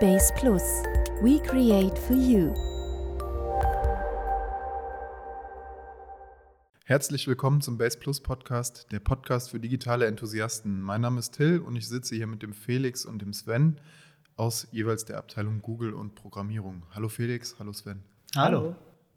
Base Plus. We create for you. Herzlich willkommen zum Base Plus Podcast, der Podcast für digitale Enthusiasten. Mein Name ist Till und ich sitze hier mit dem Felix und dem Sven aus jeweils der Abteilung Google und Programmierung. Hallo Felix, hallo Sven. Hallo.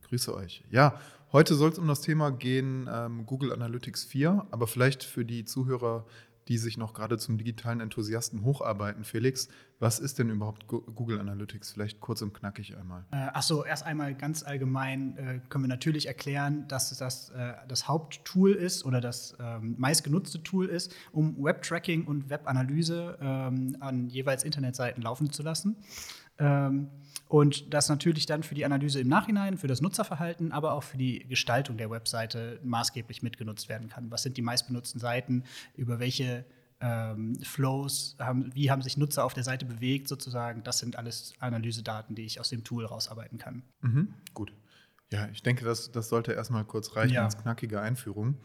Grüße euch. Ja, heute soll es um das Thema gehen ähm, Google Analytics 4, aber vielleicht für die Zuhörer, die sich noch gerade zum digitalen Enthusiasten hocharbeiten. Felix, was ist denn überhaupt Google Analytics? Vielleicht kurz und knackig einmal. Äh, Achso, erst einmal ganz allgemein äh, können wir natürlich erklären, dass das äh, das Haupttool ist oder das ähm, meistgenutzte Tool ist, um Web-Tracking und Web-Analyse ähm, an jeweils Internetseiten laufen zu lassen. Ähm, und das natürlich dann für die Analyse im Nachhinein, für das Nutzerverhalten, aber auch für die Gestaltung der Webseite maßgeblich mitgenutzt werden kann. Was sind die meistbenutzten Seiten? Über welche ähm, Flows, haben, wie haben sich Nutzer auf der Seite bewegt sozusagen? Das sind alles Analysedaten, die ich aus dem Tool rausarbeiten kann. Mhm, gut. Ja, ich denke, das, das sollte erstmal kurz reichen ja. als knackige Einführung.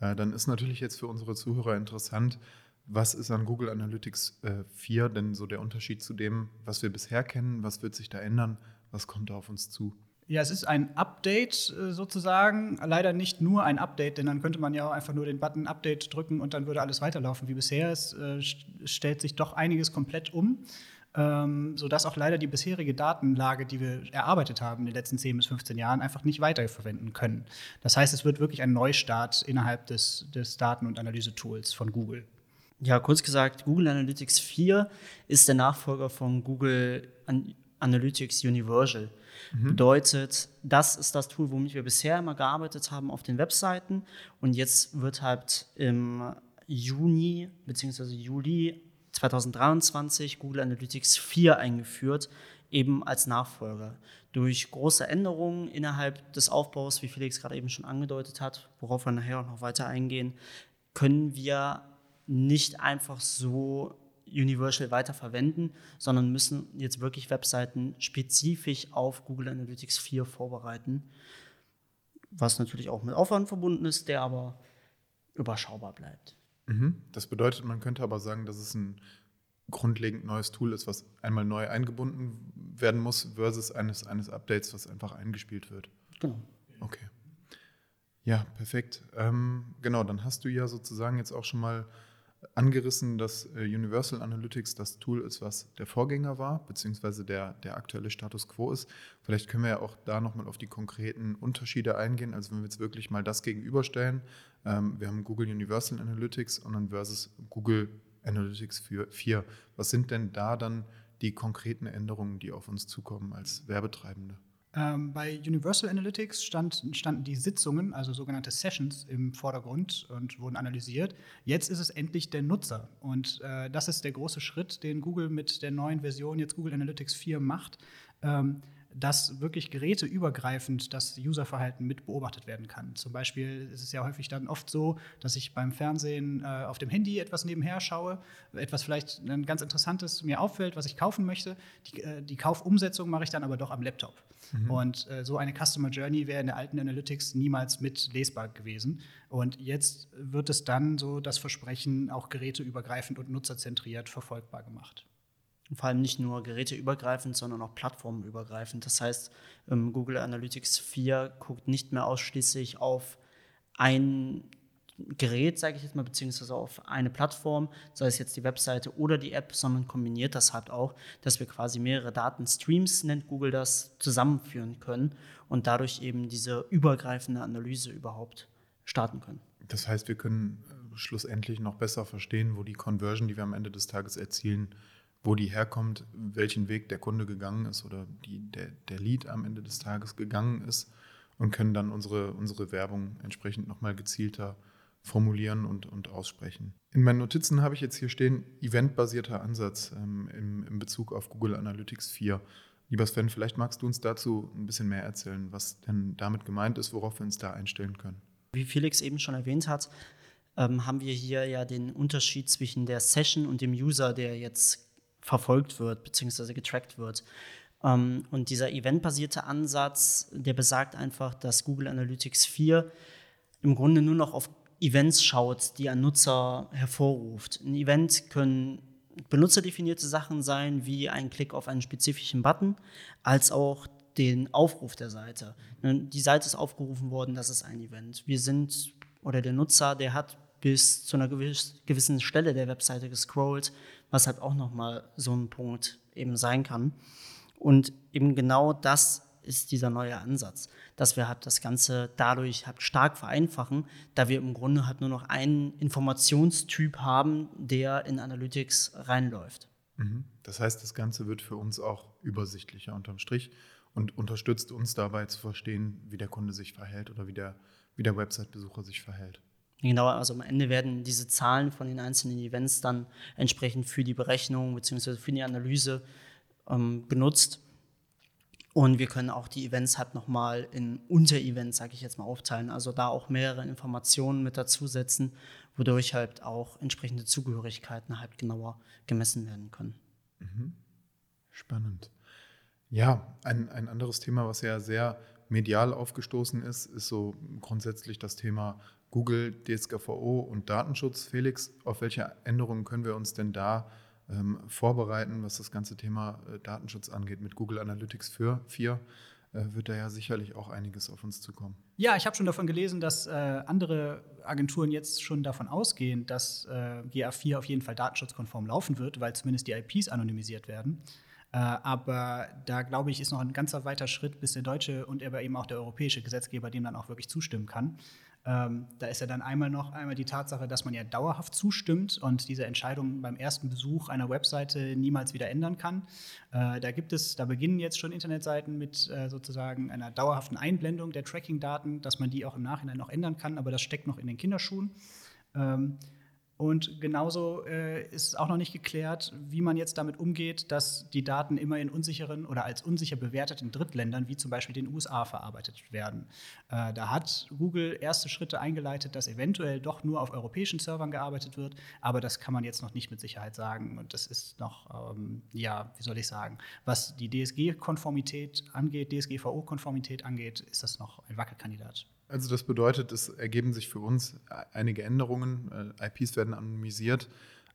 Äh, dann ist natürlich jetzt für unsere Zuhörer interessant, was ist an Google Analytics äh, 4 denn so der Unterschied zu dem, was wir bisher kennen? Was wird sich da ändern? Was kommt da auf uns zu? Ja, es ist ein Update äh, sozusagen. Leider nicht nur ein Update, denn dann könnte man ja auch einfach nur den Button Update drücken und dann würde alles weiterlaufen wie bisher. Es äh, stellt sich doch einiges komplett um, ähm, sodass auch leider die bisherige Datenlage, die wir erarbeitet haben in den letzten 10 bis 15 Jahren, einfach nicht weiterverwenden können. Das heißt, es wird wirklich ein Neustart innerhalb des, des Daten- und Analyse-Tools von Google. Ja, kurz gesagt, Google Analytics 4 ist der Nachfolger von Google Analytics Universal. Mhm. Bedeutet, das ist das Tool, womit wir bisher immer gearbeitet haben auf den Webseiten. Und jetzt wird halt im Juni bzw. Juli 2023 Google Analytics 4 eingeführt, eben als Nachfolger. Durch große Änderungen innerhalb des Aufbaus, wie Felix gerade eben schon angedeutet hat, worauf wir nachher auch noch weiter eingehen, können wir nicht einfach so Universal weiter verwenden, sondern müssen jetzt wirklich Webseiten spezifisch auf Google Analytics 4 vorbereiten, was natürlich auch mit Aufwand verbunden ist, der aber überschaubar bleibt. Mhm. Das bedeutet, man könnte aber sagen, dass es ein grundlegend neues Tool ist, was einmal neu eingebunden werden muss, versus eines, eines Updates, was einfach eingespielt wird. Genau. Okay. Ja, perfekt. Ähm, genau, dann hast du ja sozusagen jetzt auch schon mal angerissen, dass äh, Universal Analytics das Tool ist, was der Vorgänger war, beziehungsweise der, der aktuelle Status quo ist. Vielleicht können wir ja auch da nochmal auf die konkreten Unterschiede eingehen. Also wenn wir jetzt wirklich mal das gegenüberstellen, ähm, wir haben Google Universal Analytics und dann versus Google Analytics 4. Was sind denn da dann die konkreten Änderungen, die auf uns zukommen als Werbetreibende? Ähm, bei Universal Analytics stand, standen die Sitzungen, also sogenannte Sessions, im Vordergrund und wurden analysiert. Jetzt ist es endlich der Nutzer. Und äh, das ist der große Schritt, den Google mit der neuen Version, jetzt Google Analytics 4, macht. Ähm, dass wirklich geräteübergreifend das Userverhalten mit beobachtet werden kann. Zum Beispiel ist es ja häufig dann oft so, dass ich beim Fernsehen äh, auf dem Handy etwas nebenher schaue, etwas vielleicht ein ganz interessantes mir auffällt, was ich kaufen möchte. Die, äh, die Kaufumsetzung mache ich dann aber doch am Laptop. Mhm. Und äh, so eine Customer Journey wäre in der alten Analytics niemals mit lesbar gewesen. Und jetzt wird es dann so das Versprechen auch geräteübergreifend und nutzerzentriert verfolgbar gemacht. Und vor allem nicht nur geräteübergreifend, sondern auch plattformübergreifend. Das heißt, ähm, Google Analytics 4 guckt nicht mehr ausschließlich auf ein Gerät, sage ich jetzt mal, beziehungsweise auf eine Plattform, sei es jetzt die Webseite oder die App, sondern kombiniert das halt auch, dass wir quasi mehrere Datenstreams, nennt Google das, zusammenführen können und dadurch eben diese übergreifende Analyse überhaupt starten können. Das heißt, wir können äh, schlussendlich noch besser verstehen, wo die Conversion, die wir am Ende des Tages erzielen, wo die herkommt, welchen Weg der Kunde gegangen ist oder die, der, der Lead am Ende des Tages gegangen ist und können dann unsere, unsere Werbung entsprechend nochmal gezielter formulieren und, und aussprechen. In meinen Notizen habe ich jetzt hier stehen, eventbasierter Ansatz ähm, im, im Bezug auf Google Analytics 4. Lieber Sven, vielleicht magst du uns dazu ein bisschen mehr erzählen, was denn damit gemeint ist, worauf wir uns da einstellen können. Wie Felix eben schon erwähnt hat, ähm, haben wir hier ja den Unterschied zwischen der Session und dem User, der jetzt verfolgt wird bzw. getrackt wird. Ähm, und dieser eventbasierte Ansatz, der besagt einfach, dass Google Analytics 4 im Grunde nur noch auf Events schaut, die ein Nutzer hervorruft. Ein Event können benutzerdefinierte Sachen sein, wie ein Klick auf einen spezifischen Button, als auch den Aufruf der Seite. Ne, die Seite ist aufgerufen worden, das ist ein Event. Wir sind, oder der Nutzer, der hat bis zu einer gewissen Stelle der Webseite gescrollt, was halt auch nochmal so ein Punkt eben sein kann. Und eben genau das ist dieser neue Ansatz, dass wir halt das Ganze dadurch halt stark vereinfachen, da wir im Grunde halt nur noch einen Informationstyp haben, der in Analytics reinläuft. Mhm. Das heißt, das Ganze wird für uns auch übersichtlicher unterm Strich und unterstützt uns dabei zu verstehen, wie der Kunde sich verhält oder wie der, wie der Website-Besucher sich verhält. Genau, also am Ende werden diese Zahlen von den einzelnen Events dann entsprechend für die Berechnung bzw. für die Analyse ähm, benutzt. Und wir können auch die Events halt nochmal in Unterevents, sage ich jetzt mal, aufteilen. Also da auch mehrere Informationen mit dazusetzen, wodurch halt auch entsprechende Zugehörigkeiten halt genauer gemessen werden können. Mhm. Spannend. Ja, ein, ein anderes Thema, was ja sehr medial aufgestoßen ist, ist so grundsätzlich das Thema Google, DSGVO und Datenschutz. Felix, auf welche Änderungen können wir uns denn da ähm, vorbereiten, was das ganze Thema äh, Datenschutz angeht. Mit Google Analytics 4, 4 äh, wird da ja sicherlich auch einiges auf uns zukommen. Ja, ich habe schon davon gelesen, dass äh, andere Agenturen jetzt schon davon ausgehen, dass äh, GA4 auf jeden Fall datenschutzkonform laufen wird, weil zumindest die IPs anonymisiert werden. Äh, aber da glaube ich, ist noch ein ganzer weiter Schritt, bis der deutsche und aber eben auch der europäische Gesetzgeber dem dann auch wirklich zustimmen kann. Ähm, da ist ja dann einmal noch einmal die Tatsache, dass man ja dauerhaft zustimmt und diese Entscheidung beim ersten Besuch einer Webseite niemals wieder ändern kann. Äh, da gibt es, da beginnen jetzt schon Internetseiten mit äh, sozusagen einer dauerhaften Einblendung der Tracking-Daten, dass man die auch im Nachhinein noch ändern kann, aber das steckt noch in den Kinderschuhen. Ähm, und genauso äh, ist auch noch nicht geklärt, wie man jetzt damit umgeht, dass die Daten immer in unsicheren oder als unsicher bewerteten Drittländern, wie zum Beispiel den USA, verarbeitet werden. Äh, da hat Google erste Schritte eingeleitet, dass eventuell doch nur auf europäischen Servern gearbeitet wird, aber das kann man jetzt noch nicht mit Sicherheit sagen. Und das ist noch, ähm, ja, wie soll ich sagen, was die DSG-Konformität angeht, DSGVO-Konformität angeht, ist das noch ein Wackelkandidat. Also das bedeutet, es ergeben sich für uns einige Änderungen. Äh, IPs werden anonymisiert,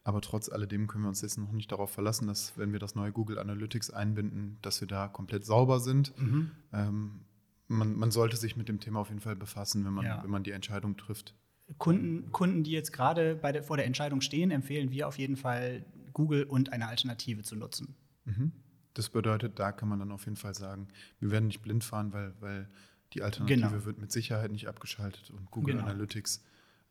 aber trotz alledem können wir uns jetzt noch nicht darauf verlassen, dass wenn wir das neue Google Analytics einbinden, dass wir da komplett sauber sind. Mhm. Ähm, man, man, sollte sich mit dem Thema auf jeden Fall befassen, wenn man, ja. wenn man die Entscheidung trifft. Kunden, Kunden, die jetzt gerade der, vor der Entscheidung stehen, empfehlen wir auf jeden Fall, Google und eine Alternative zu nutzen. Mhm. Das bedeutet, da kann man dann auf jeden Fall sagen, wir werden nicht blind fahren, weil, weil die Alternative genau. wird mit Sicherheit nicht abgeschaltet und Google genau. Analytics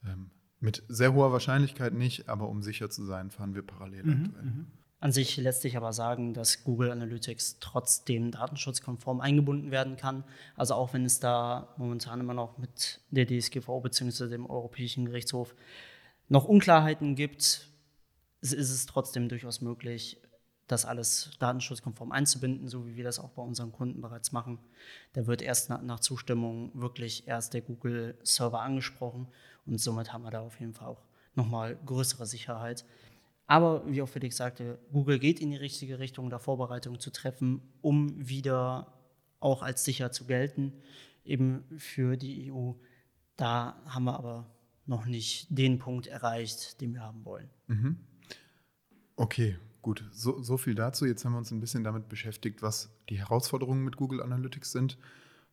ähm, mit sehr hoher Wahrscheinlichkeit nicht, aber um sicher zu sein, fahren wir parallel mhm, aktuell. Mhm. An sich lässt sich aber sagen, dass Google Analytics trotzdem datenschutzkonform eingebunden werden kann. Also auch wenn es da momentan immer noch mit der DSGVO bzw. dem Europäischen Gerichtshof noch Unklarheiten gibt, ist es trotzdem durchaus möglich, das alles datenschutzkonform einzubinden, so wie wir das auch bei unseren Kunden bereits machen. Da wird erst nach, nach Zustimmung wirklich erst der Google-Server angesprochen und somit haben wir da auf jeden Fall auch nochmal größere Sicherheit. Aber wie auch Felix sagte, Google geht in die richtige Richtung, da Vorbereitungen zu treffen, um wieder auch als sicher zu gelten, eben für die EU. Da haben wir aber noch nicht den Punkt erreicht, den wir haben wollen. Mhm. Okay, Gut, so, so viel dazu. Jetzt haben wir uns ein bisschen damit beschäftigt, was die Herausforderungen mit Google Analytics sind.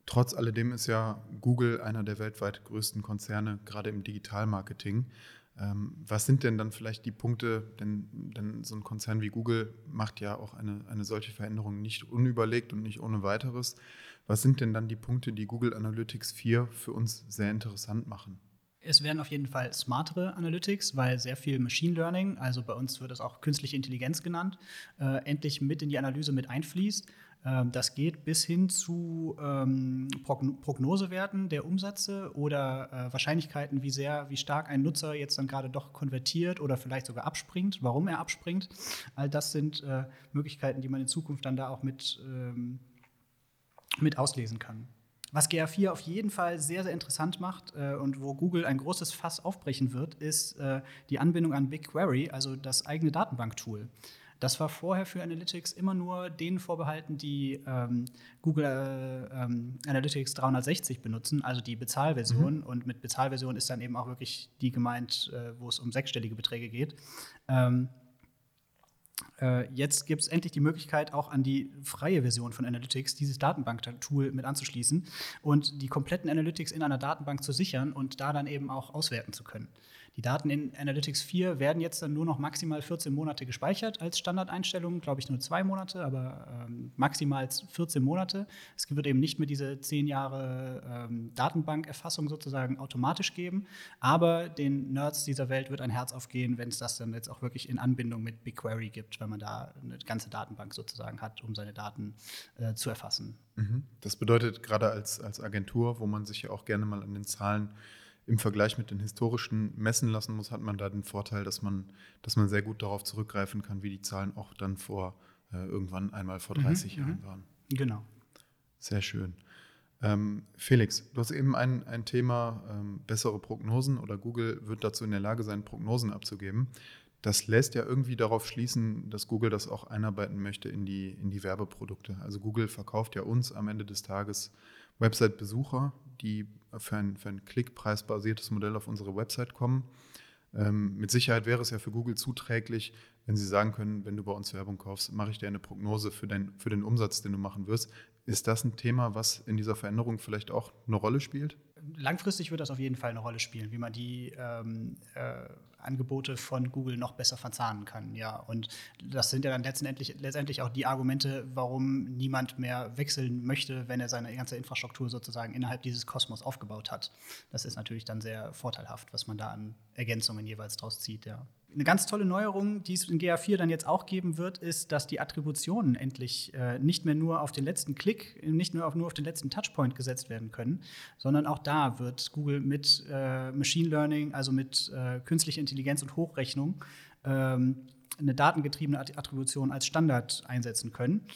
Trotz alledem ist ja Google einer der weltweit größten Konzerne, gerade im Digitalmarketing. Ähm, was sind denn dann vielleicht die Punkte, denn, denn, so ein Konzern wie Google macht ja auch eine, eine solche Veränderung nicht unüberlegt und nicht ohne weiteres. Was sind denn dann die Punkte, die Google Analytics 4 für uns sehr interessant machen? Es werden auf jeden Fall smartere Analytics, weil sehr viel Machine Learning, also bei uns wird es auch künstliche Intelligenz genannt, äh, endlich mit in die Analyse mit einfließt. Ähm, das geht bis hin zu ähm, Prognosewerten der Umsätze oder äh, Wahrscheinlichkeiten, wie sehr, wie stark ein Nutzer jetzt dann gerade doch konvertiert oder vielleicht sogar abspringt, warum er abspringt. All das sind äh, Möglichkeiten, die man in Zukunft dann da auch mit, ähm, mit auslesen kann. Was GA4 auf jeden Fall sehr, sehr interessant macht äh, und wo Google ein großes Fass aufbrechen wird, ist äh, die Anbindung an BigQuery, also das eigene Datenbanktool. Das war vorher für Analytics immer nur denen vorbehalten, die ähm, Google äh, ähm, Analytics 360 benutzen, also die Bezahlversion. Mhm. Und mit Bezahlversion ist dann eben auch wirklich die gemeint, äh, wo es um sechsstellige Beträge geht. Ähm, Äh, jetzt gibt es endlich die Möglichkeit, auch an die freie Version von Analytics dieses Datenbank-Tool mit anzuschließen und die kompletten Analytics in einer Datenbank zu sichern und da dann eben auch auswerten zu können. Die Daten in Analytics 4 werden jetzt dann nur noch maximal 14 Monate gespeichert als Standardeinstellung, glaube ich nur zwei Monate, aber ähm, maximal 14 Monate. Es wird eben nicht mehr diese 10 Jahre ähm, Datenbankerfassung sozusagen automatisch geben, aber den Nerds dieser Welt wird ein Herz aufgehen, wenn es das dann jetzt auch wirklich in Anbindung mit BigQuery gibt, weil man da eine ganze Datenbank sozusagen hat, um seine Daten äh, zu erfassen. Mhm. Das bedeutet gerade als, als Agentur, wo man sich ja auch gerne mal an den Zahlen im Vergleich mit den historischen messen lassen muss, hat man da den Vorteil, dass man, dass man sehr gut darauf zurückgreifen kann, wie die Zahlen auch dann vor äh, irgendwann einmal vor 30 mhm, Jahren mhm. waren. Genau. Sehr schön. Ähm, Felix, du hast eben ein, ein Thema ähm, bessere Prognosen oder Google wird dazu in der Lage sein, Prognosen abzugeben. Das lässt ja irgendwie darauf schließen, dass Google das auch einarbeiten möchte in die, in die Werbeprodukte. Also Google verkauft ja uns am Ende des Tages Website-Besucher, die für ein, für ein klickpreisbasiertes Modell auf unsere Website kommen. Ähm, mit Sicherheit wäre es ja für Google zuträglich, wenn sie sagen können, wenn du bei uns Werbung kaufst, mache ich dir eine Prognose für, dein, für den Umsatz, den du machen wirst. Ist das ein Thema, was in dieser Veränderung vielleicht auch eine Rolle spielt? Langfristig wird das auf jeden Fall eine Rolle spielen, wie man die ähm, äh, Angebote von Google noch besser verzahnen kann. Ja, und das sind ja dann letztendlich, letztendlich auch die Argumente, warum niemand mehr wechseln möchte, wenn er seine ganze Infrastruktur sozusagen innerhalb dieses Kosmos aufgebaut hat. Das ist natürlich dann sehr vorteilhaft, was man da an Ergänzungen jeweils draus zieht. Ja. Eine ganz tolle Neuerung, die es in GA4 dann jetzt auch geben wird, ist, dass die Attributionen endlich äh, nicht mehr nur auf den letzten Klick, nicht nur auf, nur auf den letzten Touchpoint gesetzt werden können, sondern auch da wird Google mit äh, Machine Learning, also mit äh, künstlicher Intelligenz und Hochrechnung, ähm, eine datengetriebene Attribution als Standard einsetzen können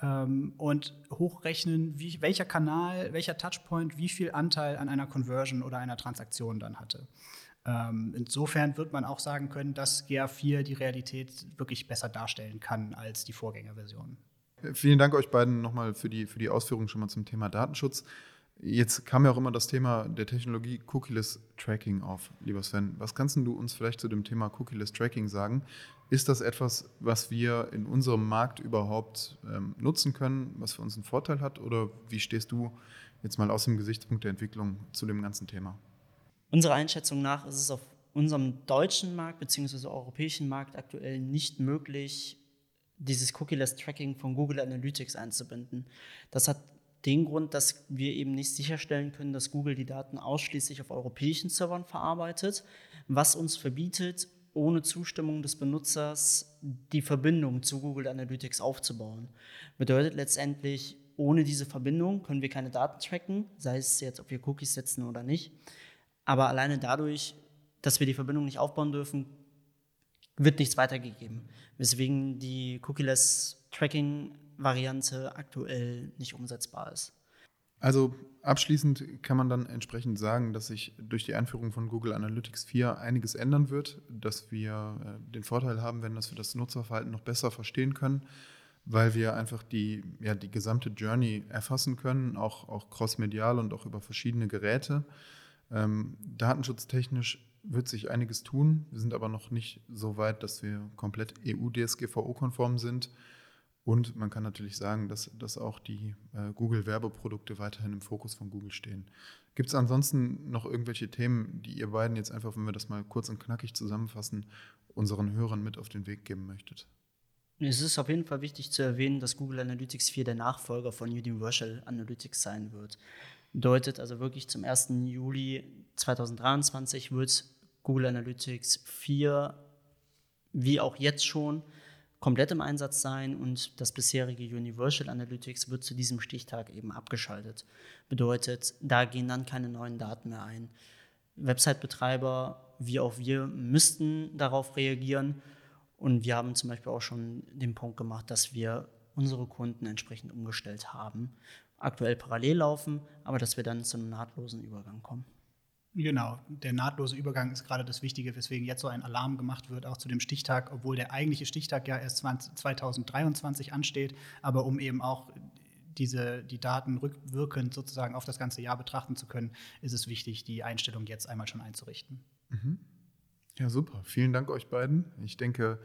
ähm, und hochrechnen, wie, welcher Kanal, welcher Touchpoint wie viel Anteil an einer Conversion oder einer Transaktion dann hatte. Ähm, insofern wird man auch sagen können, dass GA4 die Realität wirklich besser darstellen kann als die Vorgängerversion. Vielen Dank euch beiden nochmal für die, für die Ausführungen schon mal zum Thema Datenschutz. Jetzt kam ja auch immer das Thema der Technologie Cookieless Tracking auf, lieber Sven. Was kannst du uns vielleicht zu dem Thema Cookieless Tracking sagen? Ist das etwas, was wir in unserem Markt überhaupt ähm, nutzen können, was für uns einen Vorteil hat? Oder wie stehst du jetzt mal aus dem Gesichtspunkt der Entwicklung zu dem ganzen Thema? Unserer Einschätzung nach ist es auf unserem deutschen Markt bzw. europäischen Markt aktuell nicht möglich, dieses Cookie-less Tracking von Google Analytics einzubinden. Das hat den Grund, dass wir eben nicht sicherstellen können, dass Google die Daten ausschließlich auf europäischen Servern verarbeitet, was uns verbietet, ohne Zustimmung des Benutzers die Verbindung zu Google Analytics aufzubauen. Bedeutet letztendlich, ohne diese Verbindung können wir keine Daten tracken, sei es jetzt, ob wir Cookies setzen oder nicht. Aber alleine dadurch, dass wir die Verbindung nicht aufbauen dürfen, wird nichts weitergegeben. Weswegen die Cookie-less Tracking-Variante aktuell nicht umsetzbar ist. Also abschließend kann man dann entsprechend sagen, dass sich durch die Einführung von Google Analytics 4 einiges ändern wird, dass wir äh, den Vorteil haben werden, dass wir das Nutzerverhalten noch besser verstehen können, weil wir einfach die, ja, die gesamte Journey erfassen können, auch, auch crossmedial und auch über verschiedene Geräte. Ähm, datenschutztechnisch wird sich einiges tun. Wir sind aber noch nicht so weit, dass wir komplett EU-DSGVO-konform sind. Und man kann natürlich sagen, dass, dass auch die äh, Google-Werbeprodukte weiterhin im Fokus von Google stehen. Gibt es ansonsten noch irgendwelche Themen, die ihr beiden jetzt einfach, wenn wir das mal kurz und knackig zusammenfassen, unseren Hörern mit auf den Weg geben möchtet? Es ist auf jeden Fall wichtig zu erwähnen, dass Google Analytics 4 der Nachfolger von Universal Analytics sein wird. Bedeutet also wirklich zum 1. Juli 2023 wird Google Analytics 4 wie auch jetzt schon komplett im Einsatz sein und das bisherige Universal Analytics wird zu diesem Stichtag eben abgeschaltet. Bedeutet, da gehen dann keine neuen Daten mehr ein. Website-Betreiber wie auch wir müssten darauf reagieren und wir haben zum Beispiel auch schon den Punkt gemacht, dass wir unsere Kunden entsprechend umgestellt haben aktuell parallel laufen, aber dass wir dann zu einem nahtlosen Übergang kommen. Genau, der nahtlose Übergang ist gerade das Wichtige, weswegen jetzt so ein Alarm gemacht wird, auch zu dem Stichtag, obwohl der eigentliche Stichtag ja erst 20, 2023 ansteht, aber um eben auch diese, die Daten rückwirkend sozusagen auf das ganze Jahr betrachten zu können, ist es wichtig, die Einstellung jetzt einmal schon einzurichten. Mhm. Ja, super. Vielen Dank euch beiden. Ich denke,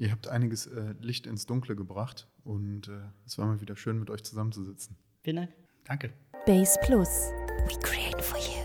Ihr habt einiges äh, Licht ins Dunkle gebracht und äh, es war mal wieder schön, mit euch zusammenzusitzen. Vielen Dank. Danke. Base Plus. We create for you.